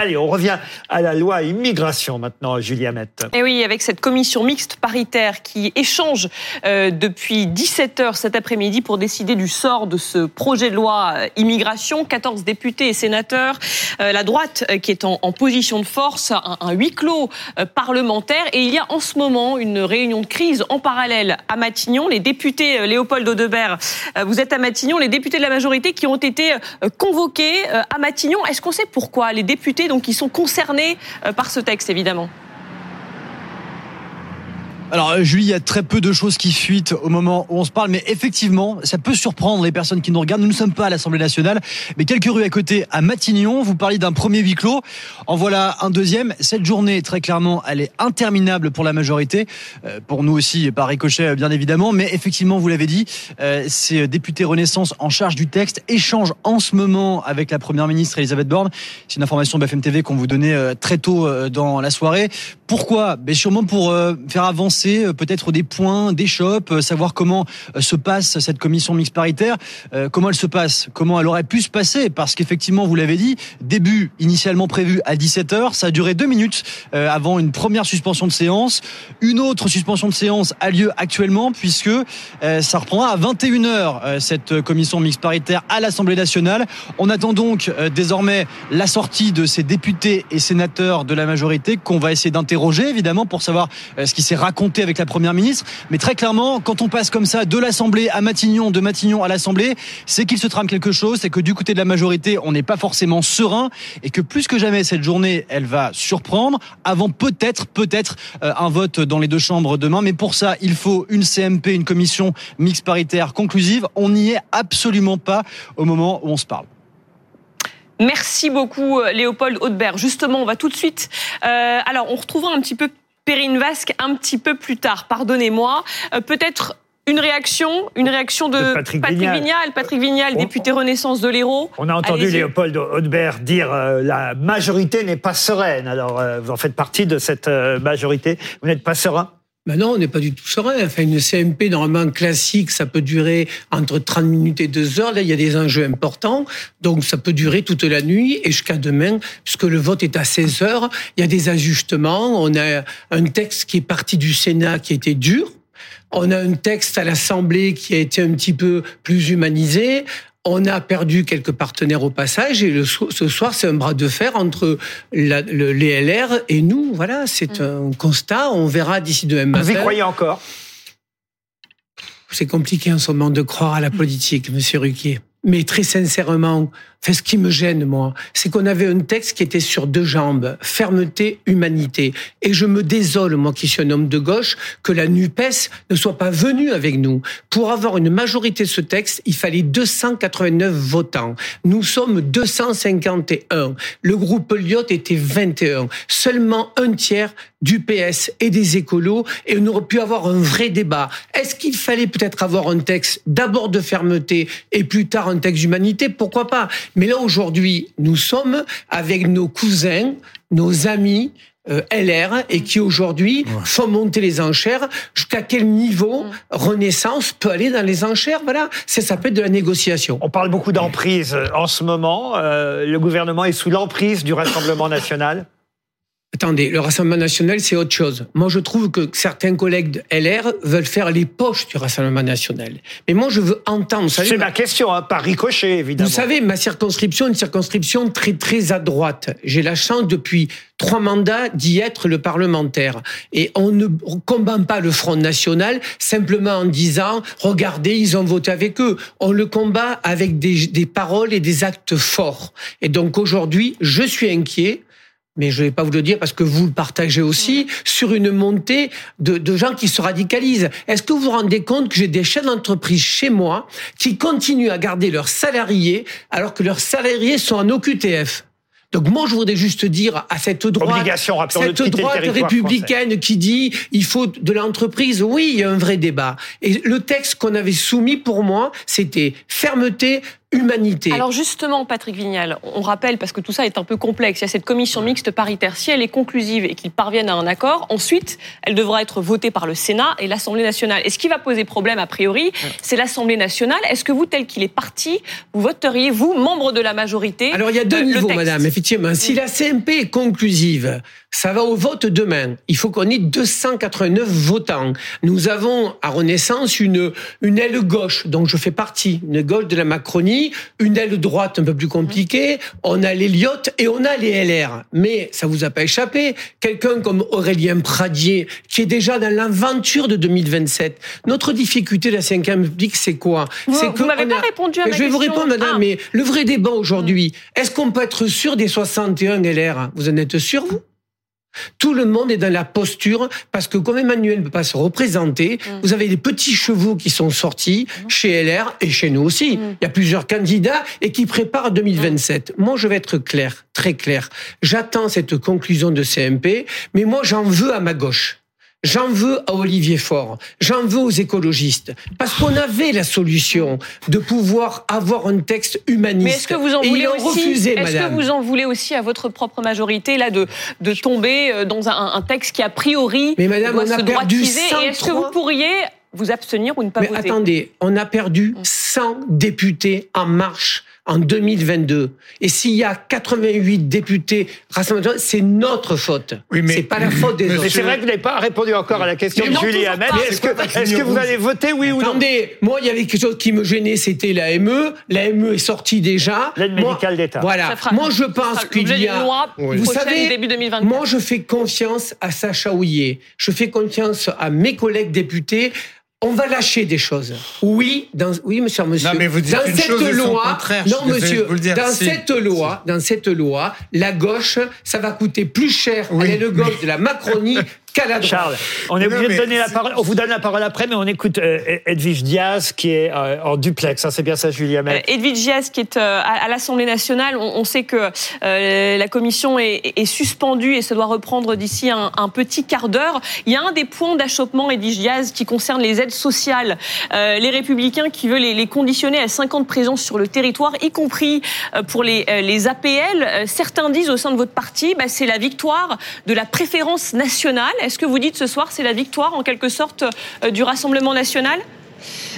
Allez, on revient à la loi immigration maintenant, Julia Mette. Et oui, avec cette commission mixte paritaire qui échange euh, depuis 17 heures cet après-midi pour décider du sort de ce projet de loi euh, immigration. 14 députés et sénateurs, euh, la droite qui est en, position de force, un, huis clos parlementaire. Et il y a en ce moment une réunion de crise en parallèle à Matignon. Les députés, Léopold Audebert, vous êtes à Matignon, les députés de la majorité qui ont été convoqués à Matignon. Est-ce qu'on sait pourquoi les députés donc qui sont concernés euh, par ce texte, évidemment. Alors euh, Julie, il y a très peu de choses qui fuitent au moment où on se parle, mais effectivement, ça peut surprendre les personnes qui nous regardent. Nous ne sommes pas à l'Assemblée nationale, mais quelques rues à côté, à Matignon. Vous parliez d'un premier huis clos. En voilà un deuxième. Cette journée, très clairement, elle est interminable pour la majorité, euh, pour nous aussi, par ricochet, bien évidemment. Mais effectivement, vous l'avez dit, euh, ces députés Renaissance en charge du texte échangent en ce moment avec la première ministre Elisabeth Borne. C'est une information BFM TV qu'on vous donnait très tôt dans la soirée. Pourquoi? Ben Sûrement pour faire avancer euh, peut-être des points, des chops, euh, savoir comment euh, se passe cette commission mixte paritaire, comment elle se passe, comment elle aurait pu se passer, parce qu'effectivement, vous l'avez dit, début initialement prévu à 17h, ça a duré deux minutes avant une première suspension de séance. Une autre suspension de séance a lieu actuellement, puisque ça reprendra à 21h cette commission mixte paritaire à l'Assemblée nationale. On attend donc désormais la sortie de ces députés et sénateurs de la majorité qu'on va essayer d'interroger, évidemment, pour savoir ce qui s'est raconté avec la première ministre. Mais très clairement, quand on passe comme ça de l'Assemblée à Matignon, de Matignon à l'Assemblée, c'est qu'il se trame quelque chose, c'est que du côté de la majorité, on n'est pas forcément serein et que plus que jamais cette journée, elle va surprendre avant peut-être, peut-être euh, un vote dans les deux chambres demain. Mais pour ça, il faut une CMP, une commission mixte paritaire conclusive. On n'y est absolument pas au moment où on se parle. Merci beaucoup, euh, Léopold Haudebert. Justement, on va tout de suite. Euh, alors, on retrouvera un petit peu Perrine Vasque un petit peu plus tard. Pardonnez-moi. Euh, peut-être une réaction, une réaction de, Patrick, Vignal. Patrick Vignal, député Renaissance de l'Hérault. On a entendu Léopold Haudebert dire euh, la majorité n'est pas sereine. Alors, euh, vous en faites partie de cette majorité. Vous n'êtes pas serein? Ben non, on n'est pas du tout serein. Enfin, une CMP, normalement classique, ça peut durer entre 30 minutes et 2 heures. Là, il y a des enjeux importants. Donc, ça peut durer toute la nuit et jusqu'à demain, puisque le vote est à 16 heures. Il y a des ajustements. On a un texte qui est parti du Sénat qui était dur. On a un texte à l'Assemblée qui a été un petit peu plus humanisé. On a perdu quelques partenaires au passage et ce soir, c'est un bras de fer entre la, le, les LR et nous. Voilà, c'est mm. un constat. On verra d'ici demain matin. Vous y croyez encore? C'est compliqué en ce moment de croire à la politique, Monsieur Ruquier. Mais très sincèrement, Fait ce qui me gêne, moi, c'est qu'on avait un texte qui était sur deux jambes, fermeté, humanité. Et je me désole, moi qui suis un homme de gauche, que la NUPES ne soit pas venue avec nous. Pour avoir une majorité de ce texte, il fallait 289 votants. Nous sommes 251. Le groupe Lyot était 21. Seulement un tiers du PS et des écolos, et on aurait pu avoir un vrai débat. Est-ce qu'il fallait peut-être avoir un texte d'abord de fermeté et plus tard un texte d'humanité? Pourquoi pas? Mais là, aujourd'hui, nous sommes avec nos cousins, nos amis, euh, LR et qui aujourd'hui font monter les enchères. Jusqu'à quel niveau Renaissance peut aller dans les enchères? Voilà, ça s'appelle de la négociation. On parle beaucoup d'emprise en ce moment. Euh, le gouvernement est sous l'emprise du Rassemblement national. Attendez, le Rassemblement national, c'est autre chose. Moi, je trouve que certains collègues de LR veulent faire les poches du Rassemblement national. Mais moi, je veux entendre. C'est ma question, hein, par ricochet, évidemment. Vous savez, ma circonscription est une circonscription très, très à droite. J'ai la chance, depuis trois mandats, d'y être le parlementaire. Et on ne combat pas le Front National simplement en disant, regardez, ils ont voté avec eux. On le combat avec des, des paroles et des actes forts. Et donc, aujourd'hui, je suis inquiet mais je ne vais pas vous le dire parce que vous le partagez aussi, sur une montée de, de gens qui se radicalisent. Est-ce que vous vous rendez compte que j'ai des chefs d'entreprise chez moi qui continuent à garder leurs salariés alors que leurs salariés sont en OQTF donc moi, je voudrais juste dire à cette droite, cette droite républicaine qui dit il faut de l'entreprise, oui, il y a un vrai débat. Et le texte qu'on avait soumis pour moi, c'était fermeté, humanité. Alors justement, Patrick Vignal, on rappelle, parce que tout ça est un peu complexe, il y a cette commission mixte paritaire. Si elle est conclusive et qu'ils parviennent à un accord, ensuite, elle devra être votée par le Sénat et l'Assemblée nationale. Et ce qui va poser problème, a priori, c'est l'Assemblée nationale. Est-ce que vous, tel qu'il est parti, vous voteriez, vous, membre de la majorité Alors il y a deux niveaux, madame, effectivement. Si la CMP est conclusive, ça va au vote demain. Il faut qu'on ait 289 votants. Nous avons à Renaissance une, une aile gauche, dont je fais partie, une gauche de la Macronie, une aile droite un peu plus compliquée, on a les Lyotte et on a les LR. Mais ça vous a pas échappé, quelqu'un comme Aurélien Pradier, qui est déjà dans l'aventure de 2027. Notre difficulté de la 5 République, c'est quoi? Vous- vous m'avez pas a- répondu à ma Je vais vous répondre, madame, Ah. mais le vrai débat aujourd'hui, est-ce qu'on peut être sûr des 61 LR Vous en êtes sûr, vous? Tout le monde est dans la posture parce que comme Emmanuel ne peut pas se représenter, Mm. vous avez des petits chevaux qui sont sortis chez LR et chez nous aussi. Mm. Il y a plusieurs candidats et qui préparent 2027. Moi, je vais être clair, très clair. J'attends cette conclusion de CMP, mais moi, j'en veux à ma gauche. J'en veux à Olivier Faure, j'en veux aux écologistes, parce qu'on avait la solution de pouvoir avoir un texte humaniste. Mais est-ce que vous en voulez aussi refusé, Est-ce que vous en voulez aussi à votre propre majorité là de de tomber euh, dans un, un texte qui a priori Mais madame, doit on a se perdu droitiser Et est-ce que 103? vous pourriez vous abstenir ou ne pas Mais voter? attendez, on a perdu Mm. 100 députés en marche en 2022. Et s'il y a 88 députés rassemblés, c'est notre faute. Oui, mais- c'est pas la faute des Mais autres. Mais c'est vrai que vous n'avez pas répondu encore à la question Mais de non, Julie pas. Est-ce que, vous allez voter oui ou non Attendez, moi, il y avait quelque chose qui me gênait, c'était la ME. La ME est sortie déjà. L'aide médicale d'État. Voilà. Moi, je pense qu'il y a. loi Vous savez, début 2024. moi, je fais confiance à Sacha Houillet. Je fais confiance à mes collègues députés. On va lâcher des choses. Oui, dans, oui, monsieur, monsieur. Non, mais vous dites dans une cette chose loi, non, monsieur, de vous le dire. dans Si. cette loi, dans cette loi, la gauche, ça va coûter plus cher Oui. à l'aile gauche de la Macronie Charles, on est Non, obligé de donner la parole. On vous donne la parole après, mais on écoute euh, Edwige Diaz qui est euh, en duplex. hein, c'est bien ça, Julie Hamet. Euh, Edwige Gias, qui est euh, à, à l'Assemblée nationale, on, on sait que euh, la commission est, est suspendue et se doit reprendre d'ici un, un petit quart d'heure. Il y a un des points d'achoppement, Edwige Gias, qui concerne les aides sociales. Euh, les Républicains qui veulent les, les conditionner à 50 présences sur le territoire, y compris pour les, les APL. Certains disent au sein de votre parti, bah, c'est la victoire de la préférence nationale. Est-ce que vous dites ce soir, c'est la victoire en quelque sorte euh, du Rassemblement national?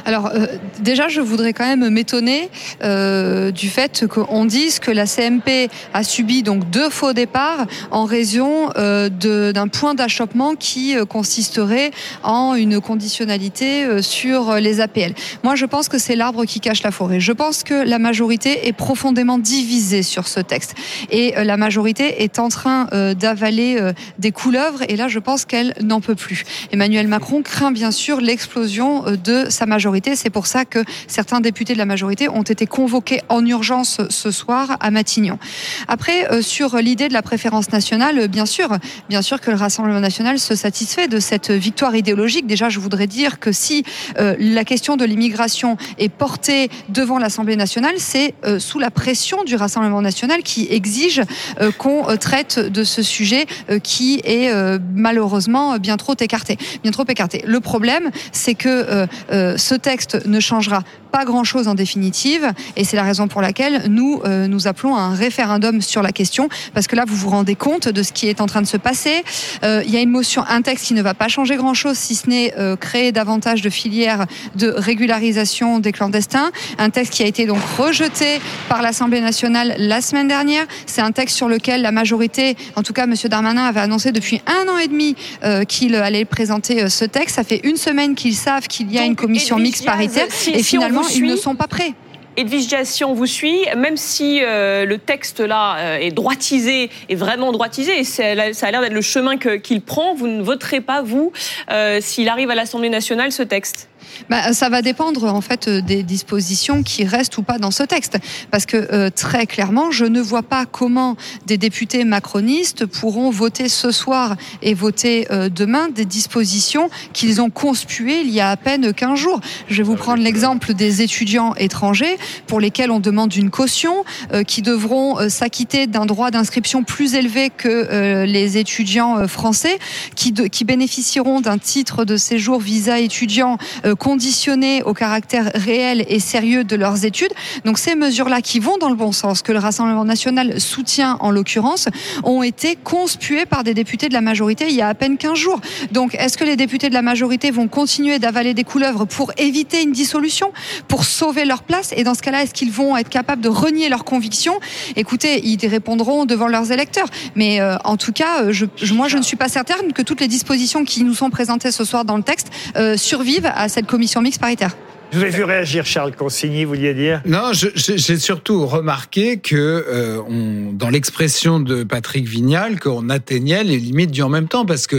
Alors euh, déjà, je voudrais quand même m'étonner euh, du fait qu'on dise que la CMP a subi donc deux faux départs en raison euh, d'un point d'achoppement qui consisterait en une conditionnalité sur les APL. Moi, je pense que c'est l'arbre qui cache la forêt. Je pense que la majorité est profondément divisée sur ce texte et la majorité est en train d'avaler des couleuvres et là, je pense qu'elle n'en peut plus. Emmanuel Macron craint bien sûr l'explosion de sa majorité. C'est pour ça que certains députés de la majorité ont été convoqués en urgence ce soir à Matignon. Après, euh, sur l'idée de la préférence nationale, euh, bien sûr, bien sûr que le Rassemblement national se satisfait de cette victoire idéologique. Déjà, je voudrais dire que si euh, la question de l'immigration est portée devant l'Assemblée nationale, c'est euh, sous la pression du Rassemblement national qui exige euh, qu'on euh, traite de ce sujet qui est malheureusement bien trop écarté. Bien trop écarté. Le problème, c'est que ce texte ne changera pas grand-chose en définitive, et c'est la raison pour laquelle nous euh, nous appelons à un référendum sur la question, parce que là vous vous rendez compte de ce qui est en train de se passer. Euh, Il y a une motion, un texte qui ne va pas changer grand-chose, si ce n'est euh, créer davantage de filières de régularisation des clandestins. Un texte qui a été donc rejeté par l'Assemblée nationale la semaine dernière. C'est un texte sur lequel la majorité, en tout cas Monsieur Darmanin, avait annoncé depuis un an et demi euh, qu'il allait présenter euh, ce texte. Ça fait une semaine qu'ils savent qu'il y a Donc, une commission mixte paritaire, si- et si ils ne sont pas prêts. Edwige Diaz, si on vous suit, même si euh, le texte là euh, est droitisé, est vraiment droitisé, et ça a l'air d'être le chemin qu'il prend, vous ne voterez pas, vous, euh, s'il arrive à l'Assemblée nationale, ce texte Bah, ça va dépendre en fait euh, des dispositions qui restent ou pas dans ce texte, parce que euh, très clairement, je ne vois pas comment des députés macronistes pourront voter ce soir et voter euh, demain des dispositions qu'ils ont conspuées il y a à peine 15 jours. Je vais vous prendre l'exemple des étudiants étrangers pour lesquels on demande une caution, euh, qui devront s'acquitter d'un droit d'inscription plus élevé que les étudiants français, qui, de- qui bénéficieront d'un titre de séjour visa étudiant euh, conditionnées au caractère réel et sérieux de leurs études. Donc ces mesures-là qui vont dans le bon sens, que le Rassemblement national soutient en l'occurrence, ont été conspuées par des députés de la majorité il y a à peine 15 jours. Donc est-ce que les députés de la majorité vont continuer d'avaler des couleuvres pour éviter une dissolution, pour sauver leur place? Et dans ce cas-là, est-ce qu'ils vont être capables de renier leurs convictions? Écoutez, ils répondront devant leurs électeurs. Mais euh, en tout cas, euh, moi, je ne suis pas certaine que toutes les dispositions qui nous sont présentées ce soir dans le texte survivent à cette commission mixte paritaire. Je vous ai vu réagir, Charles Consigny, vous vouliez dire? Non, j'ai surtout remarqué que euh, on, dans l'expression de Patrick Vignal, qu'on atteignait les limites du en même temps, parce que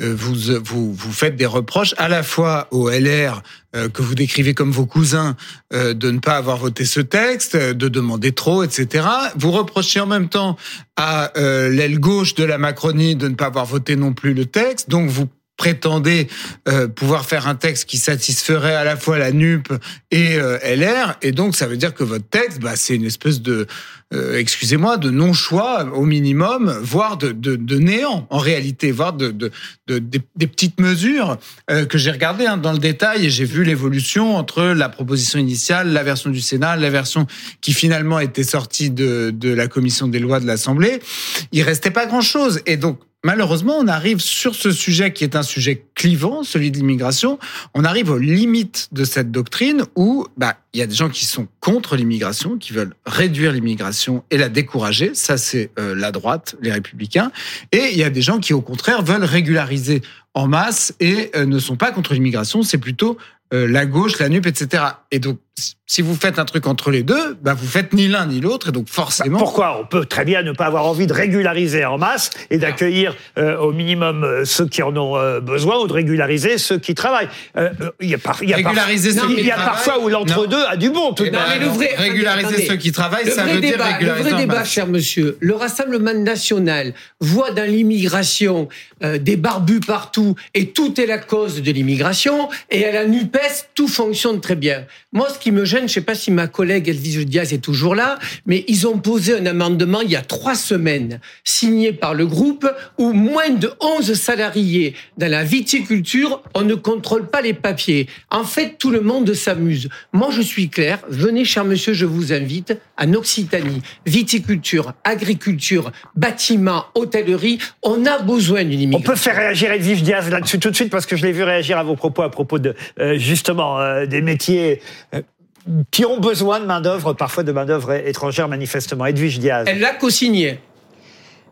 euh, vous, vous, vous faites des reproches à la fois au LR euh, que vous décrivez comme vos cousins de ne pas avoir voté ce texte, de demander trop, etc. Vous reprochez en même temps à l'aile gauche de la Macronie de ne pas avoir voté non plus le texte. Donc vous prétendez euh, pouvoir faire un texte qui satisferait à la fois la NUP et euh, LR, et donc ça veut dire que votre texte, bah, c'est une espèce de, euh, excusez-moi, de non-choix au minimum, voire de, de, de, néant en réalité, voire de, de, des petites mesures que j'ai regardées hein, dans le détail. Et j'ai vu l'évolution entre la proposition initiale, la version du Sénat, la version qui finalement était sortie de, de la commission des lois de l'Assemblée. Il restait pas grand-chose, et donc malheureusement, on arrive sur ce sujet qui est un sujet clivant, celui de l'immigration, on arrive aux limites de cette doctrine où bah il y a des gens qui sont contre l'immigration, qui veulent réduire l'immigration et la décourager, ça c'est euh, la droite, les républicains, et il y a des gens qui au contraire veulent régulariser en masse et euh, ne sont pas contre l'immigration, c'est plutôt euh, la gauche, la NUP, etc. Et donc, si vous faites un truc entre les deux, bah vous faites ni l'un ni l'autre, et donc forcément. Bah, pourquoi On peut très bien ne pas avoir envie de régulariser en masse et d'accueillir euh, au minimum euh, ceux qui en ont besoin ou de régulariser ceux qui travaillent. Il y a, par, il y a, régulariser ceux il y a parfois où l'entre-deux a du bon. Tout de même. mais le vrai, régulariser ceux qui travaillent, ça veut dire régulariser Le vrai débat, cher monsieur, le Rassemblement national voit dans l'immigration des barbus partout et tout est la cause de l'immigration et à la NUPES tout fonctionne très bien. Moi, ce qui me gêne, je ne sais pas si ma collègue Elvise Diaz est toujours là, mais ils ont posé un amendement il y a trois semaines, signé par le groupe, où moins de 11 salariés dans la viticulture, on ne contrôle pas les papiers. En fait, tout le monde s'amuse. Moi, je suis clair. Venez, cher monsieur, je vous invite en Occitanie. Viticulture, agriculture, bâtiment, hôtellerie. On a besoin d'une immigration. On peut faire réagir Elvise Diaz là-dessus tout de suite parce que je l'ai vu réagir à vos propos à propos de euh, justement euh, des métiers euh, qui ont besoin de main-d'œuvre, parfois de main-d'œuvre étrangère, manifestement. Edwige Diaz. Elle l'a co-signé.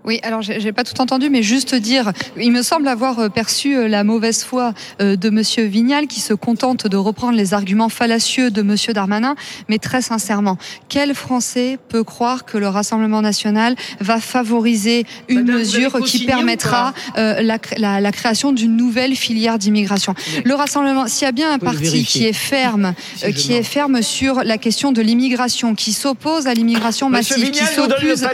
Oui, alors j'ai pas tout entendu, mais juste dire, il me semble avoir euh, perçu euh, la mauvaise foi euh, de Monsieur Vignal, qui se contente de reprendre les arguments fallacieux de Monsieur Darmanin. Mais très sincèrement, quel Français peut croire que le Rassemblement national va favoriser une mesure qui permettra la, la, création d'une nouvelle filière d'immigration? Le Rassemblement, s'il y a bien un parti qui est ferme, qui est ferme sur la question de l'immigration, qui s'oppose à l'immigration massive, qui s'oppose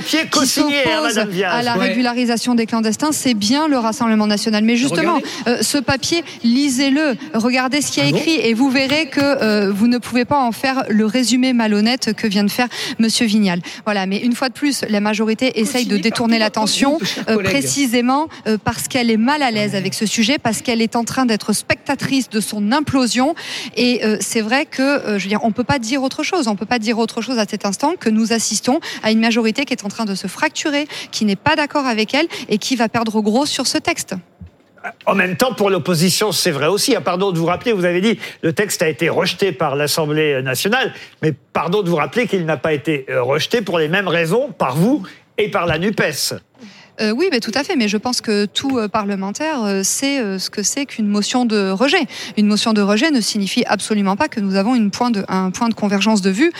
à la régularisation des clandestins, c'est bien le Rassemblement national. Mais justement, euh, ce papier, lisez-le, regardez ce qui est ah écrit et vous verrez que euh, vous ne pouvez pas en faire le résumé malhonnête que vient de faire Monsieur Vignal. Voilà, mais une fois de plus, la majorité essaye de détourner l'attention euh, précisément parce qu'elle est mal à l'aise avec ce sujet, parce qu'elle est en train d'être spectatrice de son implosion. Et c'est vrai que, je veux dire, on peut pas dire autre chose. On peut pas dire autre chose à cet instant que nous assistons à une majorité qui est en train de se fracturer, qui n'est pas d'accord avec elle et qui va perdre gros sur ce texte. En même temps, pour l'opposition, c'est vrai aussi. Pardon de vous rappeler, vous avez dit le texte a été rejeté par l'Assemblée nationale, mais pardon de vous rappeler qu'il n'a pas été euh, rejeté pour les mêmes raisons par vous et par la NUPES. Euh, oui, mais tout à fait. Mais je pense que tout euh, parlementaire euh, sait ce que c'est qu'une motion de rejet. Une motion de rejet ne signifie absolument pas que nous avons un point de convergence de vue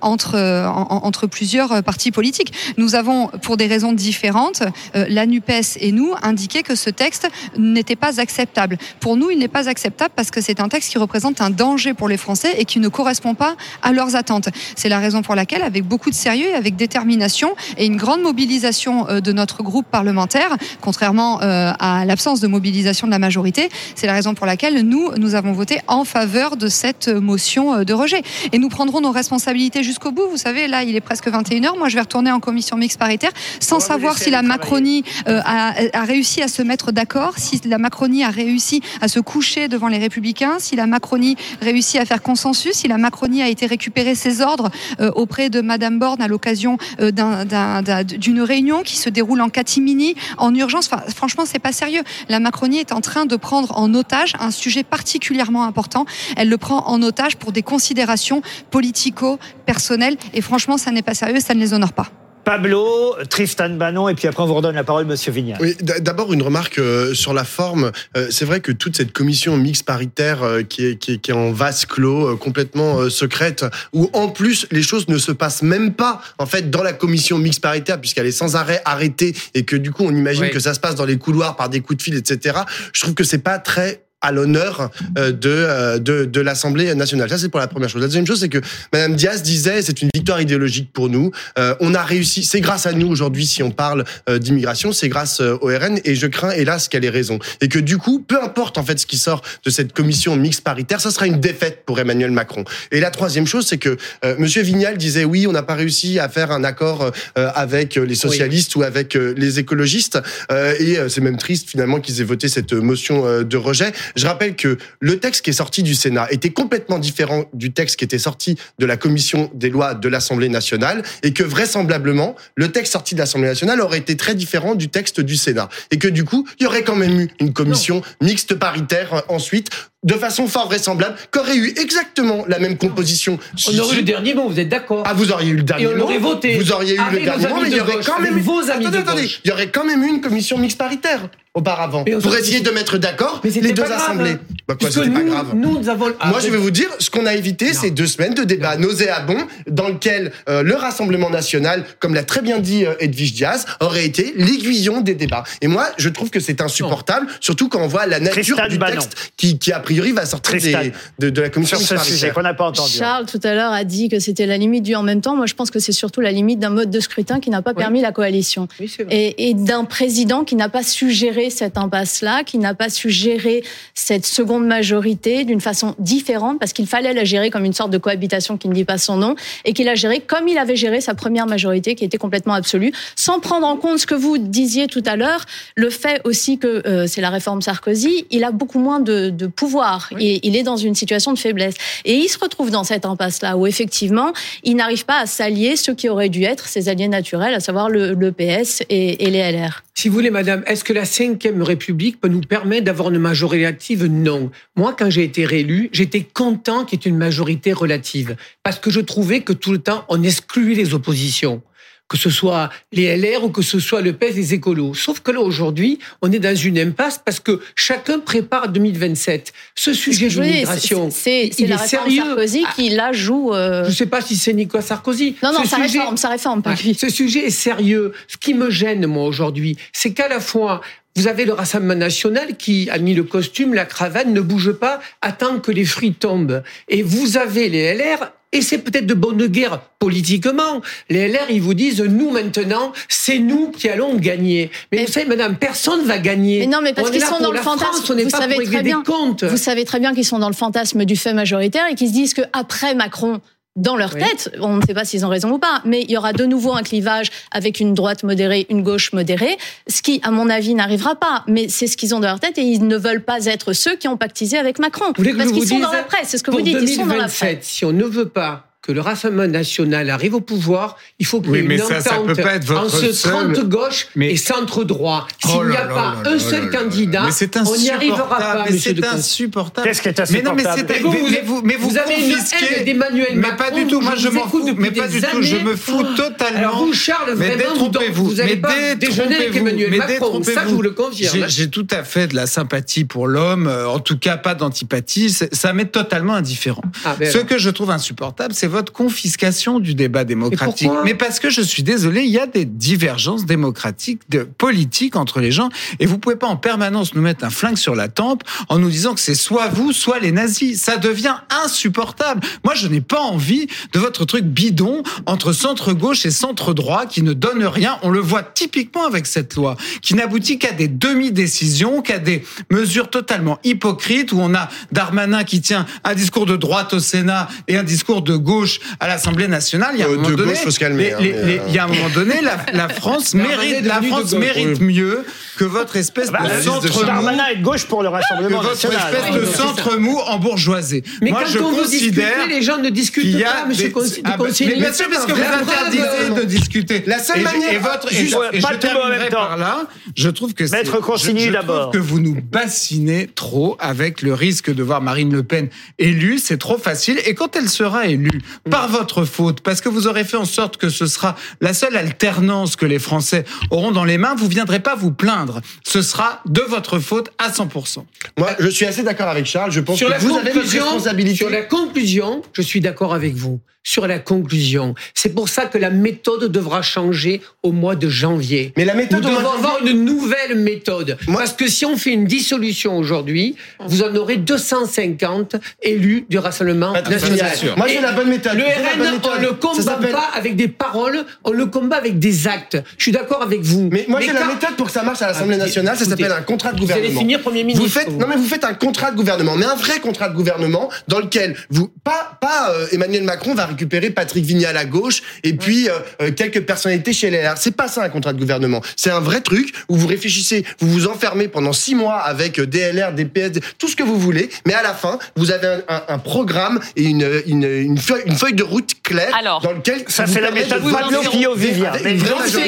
entre, plusieurs partis politiques. Nous avons, pour des raisons différentes, la NUPES et nous, indiqué que ce texte n'était pas acceptable. Pour nous, il n'est pas acceptable parce que c'est un texte qui représente un danger pour les Français et qui ne correspond pas à leurs attentes. C'est la raison pour laquelle, avec beaucoup de sérieux et avec détermination et une grande mobilisation de notre parlementaire, contrairement euh, à l'absence de mobilisation de la majorité. C'est la raison pour laquelle nous, nous avons voté en faveur de cette motion euh, de rejet. Et nous prendrons nos responsabilités jusqu'au bout. Vous savez, là, il est presque 21h. Moi, je vais retourner en commission mixte paritaire sans savoir si la Macronie euh, a, a réussi à se mettre d'accord, si la Macronie a réussi à se coucher devant les Républicains, si la Macronie réussit à faire consensus, si la Macronie a été récupérer ses ordres euh, auprès de Madame Borne à l'occasion euh, d'un- d'un- d'un- d'une réunion qui se déroule en catimini, en urgence. Enfin, franchement, c'est pas sérieux. La Macronie est en train de prendre en otage un sujet particulièrement important. Elle le prend en otage pour des considérations politico-personnelles. Et franchement, ça n'est pas sérieux, ça ne les honore pas. Pablo, Tristan Bannon, et puis après on vous redonne la parole, Monsieur Vignal. Oui, d'abord une remarque euh, sur la forme. Euh, c'est vrai que toute cette commission mixte paritaire euh, qui, est, qui, est, qui est en vase clos, complètement secrète, où en plus les choses ne se passent même pas en fait dans la commission mixte paritaire puisqu'elle est sans arrêt arrêtée et que du coup on imagine Oui. que ça se passe dans les couloirs par des coups de fil, etc. Je trouve que c'est pas très à l'honneur euh, de, euh, de, de l'Assemblée nationale. Ça, c'est pour la première chose. La deuxième chose, c'est que Madame Diaz disait, c'est une victoire idéologique pour nous. Euh, on a réussi, c'est grâce à nous aujourd'hui, si on parle euh, d'immigration, c'est grâce euh, au RN, et je crains, hélas, qu'elle ait raison. Et que du coup, peu importe en fait ce qui sort de cette commission mixte paritaire, ça sera une défaite pour Emmanuel Macron. Et la troisième chose, c'est que euh, Monsieur Vignal disait, oui, on n'a pas réussi à faire un accord euh, avec les socialistes ou avec les écologistes, euh, et euh, c'est même triste finalement qu'ils aient voté cette motion euh, de rejet. Je rappelle que le texte qui est sorti du Sénat était complètement différent du texte qui était sorti de la commission des lois de l'Assemblée nationale et que vraisemblablement le texte sorti de l'Assemblée nationale aurait été très différent du texte du Sénat. Et que du coup il y aurait quand même eu une commission mixte paritaire euh, ensuite de façon fort vraisemblable qu'aurait eu exactement la même composition. On aurait eu le dernier mot, vous êtes d'accord Ah, vous auriez eu le dernier Et on mot. voté. Vous auriez eu Avec le dernier mot, mais il y aurait quand même vos amis attendez. Il y aurait quand même eu une commission mixte paritaire auparavant pour essayer de mettre d'accord Mais c'était les deux pas grave, assemblées. hein. Bah quoi, c'était pas nous, grave. nous, nous avons. Moi, je vais vous dire, ce qu'on a évité, c'est deux semaines de débats nauséabonds dans lequel euh, le Rassemblement national, comme l'a très bien dit euh, Edwige Diaz, aurait été l'aiguillon des débats. Et moi, je trouve que c'est insupportable, surtout quand on voit la nature du texte qui, qui, a priori, va sortir des- de, de la commission Sur ce sujet qu'on n'a pas entendu. Charles, tout à l'heure, a dit que c'était la limite du en même temps. Moi, je pense que c'est surtout la limite d'un mode de scrutin qui n'a pas Oui. permis la coalition. Oui. Et, et d'un président qui n'a pas su gérer cette impasse-là, qui n'a pas su gérer cette seconde majorité d'une façon différente, parce qu'il fallait la gérer comme une sorte de cohabitation qui ne dit pas son nom, et qu'il a géré comme il avait géré sa première majorité, qui était complètement absolue, sans prendre en compte ce que vous disiez tout à l'heure, le fait aussi que euh, c'est la réforme Sarkozy, il a beaucoup moins de, de pouvoir, il est dans une situation de faiblesse. Et il se retrouve dans cette impasse-là, où effectivement, il n'arrive pas à s'allier ceux qui auraient dû être ses alliés naturels, à savoir le, le PS et, et les LR. Si vous voulez, madame, est-ce que la Ve République peut nous permettre d'avoir une majorité relative? Non. Moi, quand j'ai été réélu, j'étais content qu'il y ait une majorité relative. Parce que je trouvais que tout le temps, on excluait les oppositions. Que ce soit les LR ou que ce soit le PS, les écolos. Sauf que là, aujourd'hui, on est dans une impasse parce que chacun prépare 2027. Ce sujet de l'immigration, c'est la est sérieux. Sarkozy qui là joue. euh, Je ne sais pas si c'est Nicolas Sarkozy. Non, non, Ce ça sujet- réforme, ça réforme, pas. Ce sujet est sérieux. Ce qui me gêne, moi, aujourd'hui, c'est qu'à la fois, vous avez le Rassemblement national qui a mis le costume, la cravate, ne bouge pas, attend que les fruits tombent. Et vous avez les LR, et c'est peut-être de bonne guerre politiquement. Les LR, ils vous disent, nous maintenant, c'est nous qui allons gagner. Mais, Mais- vous savez, madame, personne va gagner. Mais non, mais parce qu'ils sont dans le fantasme. France, on Vous pas savez pour très bien. des comptes. Vous savez très bien qu'ils sont dans le fantasme du fait majoritaire et qu'ils se disent qu'après Macron, dans leur Oui. tête, on ne sait pas s'ils ont raison ou pas, mais il y aura de nouveau un clivage avec une droite modérée, une gauche modérée, ce qui, à mon avis, n'arrivera pas. Mais c'est ce qu'ils ont dans leur tête et ils ne veulent pas être ceux qui ont pactisé avec Macron. Vous Parce qu'ils sont dans la presse, c'est ce que vous dites, ils sont dans la 2027, presse. si on ne veut pas que le Rassemblement national arrive au pouvoir, il faut qu'il y Oui, ait une mais ça, entente être entre seul- 30 gauche Mais- et centre droit. S'il Oh n'y là a là pas là un là seul candidat, Mais on n'y arrivera insupportable, pas, mais c'est insupportable. Qu'est-ce qui est Mais non, mais insupportable c'est- Vous, mais- vous- mais vous, mais vous, vous avez une haine d'Emmanuel Mais Macron, pas du tout. Moi, je m'en fous. Mais pas du tout. Je me fous totalement. Alors vous, Charles, Mais vraiment, vous, n'allez Mais pas déjeuner avec. Emmanuel Mais Macron. Ça, je vous le confirme. J'ai- tout à fait de la sympathie pour l'homme. euh, En tout cas, pas d'antipathie. Ça m'est totalement indifférent. Ah, ben Ce que je trouve insupportable, c'est votre confiscation du débat démocratique. Mais parce que je suis désolé, il y a des divergences démocratiques, de politiques entre les gens, et vous pouvez pas en permanence nous mettre un flingue sur la tempe en nous disant que c'est soit vous, soit les nazis. Ça devient insupportable. Moi, je n'ai pas envie de votre truc bidon entre centre-gauche et centre-droit qui ne donne rien. On le voit typiquement avec cette loi, qui n'aboutit qu'à des demi-décisions, qu'à des mesures totalement hypocrites où on a Darmanin qui tient un discours de droite au Sénat et un discours de gauche à l'Assemblée nationale. Il y a un Euh, moment donné, gauche, euh, il y a un moment donné, la, France mérite, la France gauche. mérite mieux que votre espèce Bah, de centre mou Darmanin est de gauche pour le que Rassemblement votre national. espèce de centre mou embourgeoisé. Mais Moi, quand je on veut considère les gens ne discutent pas, monsieur des- Ah, bah, mais bien sûr, parce que vous interdisez de discuter. La seule manière- et votre, et Juste, je, et pas je tout en même temps. par là. Je trouve que c'est- Maître Consigny, d'abord. que vous nous bassinez trop avec le risque de voir Marine Le Pen élue. C'est trop facile. Et quand elle sera élue, par votre faute, parce que vous aurez fait en sorte que ce sera la seule alternance que les Français auront dans les mains, vous viendrez pas vous plaindre. Ce sera de votre faute à 100%. Moi, je suis assez d'accord avec Charles. Je pense sur que la vous avez conclusion, responsabilité. sur la conclusion, je suis d'accord avec vous. Sur la conclusion, c'est pour ça que la méthode devra changer au mois de janvier. Mais la méthode Nous au mois devons de avoir une nouvelle méthode. Moi- Parce que si on fait une dissolution aujourd'hui, vous en aurez 250 élus du Rassemblement national. Moi, j'ai la bonne méthode. Le la RN, méthode. on ne Ça combat pas avec des paroles, on le combat avec des actes. Je suis d'accord avec vous. Mais moi, j'ai la méthode pour que ça marche à l'Assemblée nationale. Ça s'appelle un contrat de Vous allez gouvernement. finir Premier ministre. Vous faites, non mais vous faites un contrat de gouvernement, mais un vrai contrat de gouvernement dans lequel vous, pas, pas euh, Emmanuel Macron va récupérer Patrick Vignal à gauche et puis euh, euh, quelques personnalités chez LR. C'est pas ça un contrat de gouvernement. C'est un vrai truc où vous réfléchissez, vous vous enfermez pendant six mois avec DLR, DPS, tout ce que vous voulez, mais à la fin vous avez un, un- un programme et une, une, une, feuille, une feuille de route claire Alors, dans lequel Ça, vous c'est la méthode de Pablo Vivien. c'est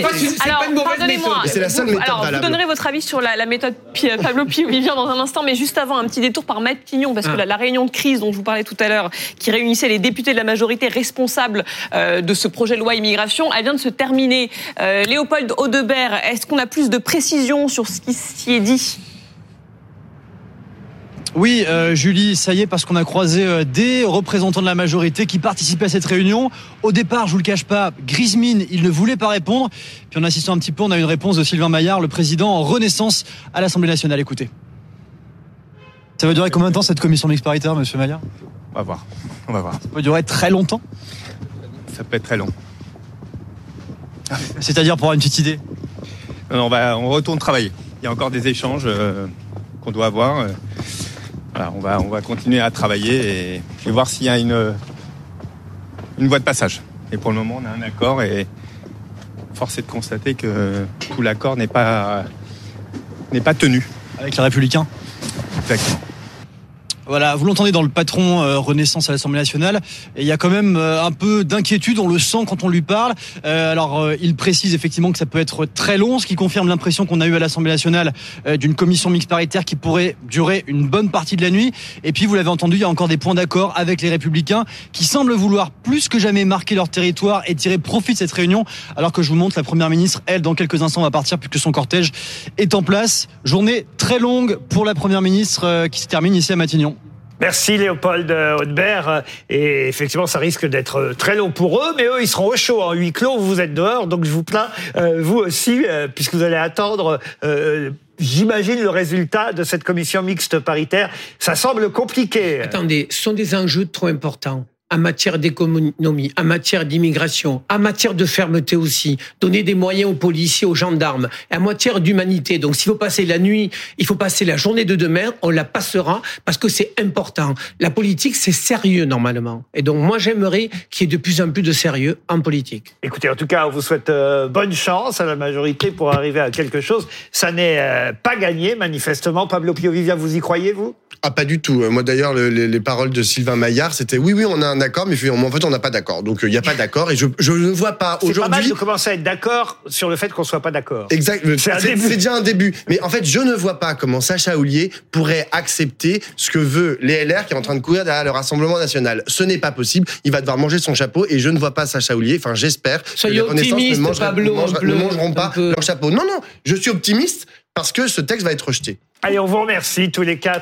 pas une- c'est mauvaise méthode. La seule Vous- méthode Donnerez votre avis sur la, la méthode Pi- Pablo Pio Vivien dans un instant, mais juste avant, un petit détour par Matignon, parce que Ah. la, la réunion de crise dont je vous parlais tout à l'heure, qui réunissait les députés de la majorité responsables euh, de ce projet de loi immigration, elle vient de se terminer. Euh, Léopold Audebert, est-ce qu'on a plus de précisions sur ce qui s'y est dit? Oui, euh, Julie, ça y est, parce qu'on a croisé euh, des représentants de la majorité qui participaient à cette réunion. Au départ, je vous le cache pas, Grismine, il ne voulait pas répondre. Puis en assistant un petit peu, on a une réponse de Sylvain Maillard, le président en renaissance à l'Assemblée nationale. Écoutez. Ça va durer combien de temps cette commission mixte paritaire, monsieur Maillard? On va voir. On va voir. Ça peut durer très longtemps? Ça peut être très long. C'est-à-dire pour avoir une petite idée? Non, non, on, va, on retourne travailler. Il y a encore des échanges euh, qu'on doit avoir. Voilà, on va, on va continuer à travailler et, et voir s'il y a une, une voie de passage. Et pour le moment, on a un accord et force est de constater que tout l'accord n'est pas, n'est pas tenu. Avec les Républicains? Exactement. Voilà, vous l'entendez dans le patron euh, Renaissance à l'Assemblée nationale, il y a quand même euh, un peu d'inquiétude, on le sent quand on lui parle. Euh, alors, euh, il précise effectivement que ça peut être très long, ce qui confirme l'impression qu'on a eue à l'Assemblée nationale euh, d'une commission mixte paritaire qui pourrait durer une bonne partie de la nuit. Et puis, vous l'avez entendu, il y a encore des points d'accord avec les Républicains qui semblent vouloir plus que jamais marquer leur territoire et tirer profit de cette réunion. Alors que je vous montre la Première ministre, elle, dans quelques instants, va partir puisque son cortège est en place. Journée très longue pour la Première ministre euh, qui se termine ici à Matignon. Merci Léopold euh, Haudebert. Euh, Et effectivement, ça risque d'être euh, très long pour eux, mais eux, ils seront au chaud en huis clos. Vous êtes dehors, donc je vous plains, euh, vous aussi, euh, puisque vous allez attendre. euh, J'imagine le résultat de cette commission mixte paritaire. Ça semble compliqué. Attendez, ce sont des enjeux trop importants en matière d'économie, en matière d'immigration, en matière de fermeté aussi, donner des moyens aux policiers, aux gendarmes, en matière d'humanité. Donc s'il faut passer la nuit, il faut passer la journée de demain, on la passera parce que c'est important. La politique, c'est sérieux normalement. Et donc moi j'aimerais qu'il y ait de plus en plus de sérieux en politique. Écoutez, en tout cas, on vous souhaite euh, bonne chance à la majorité pour arriver à quelque chose. Ça n'est euh, pas gagné, manifestement. Pablo Pio Vivia, vous y croyez, vous? Ah, pas du tout. Euh, Moi, d'ailleurs, le- les, les paroles de Sylvain Maillard, c'était oui, oui, on a un accord, mais en fait, on n'a pas d'accord. Donc, il n'y a pas d'accord. Et je, je ne vois pas C'est pas mal aujourd'hui. de commencer à être d'accord sur le fait qu'on soit pas d'accord. Exact. C'est déjà un début. Mais en fait, je ne vois pas comment Sacha Houlier pourrait accepter ce que veut les LR qui est en train de courir derrière le Rassemblement national. Ce n'est pas possible. Il va devoir manger son chapeau et je ne vois pas Sacha Houlier. Enfin, j'espère que Soyez les ne, Pablo, ne mangera- ne mangeront pas leur chapeau. Non, non. Je suis optimiste parce que ce texte va être rejeté. Allez, on vous remercie tous les quatre.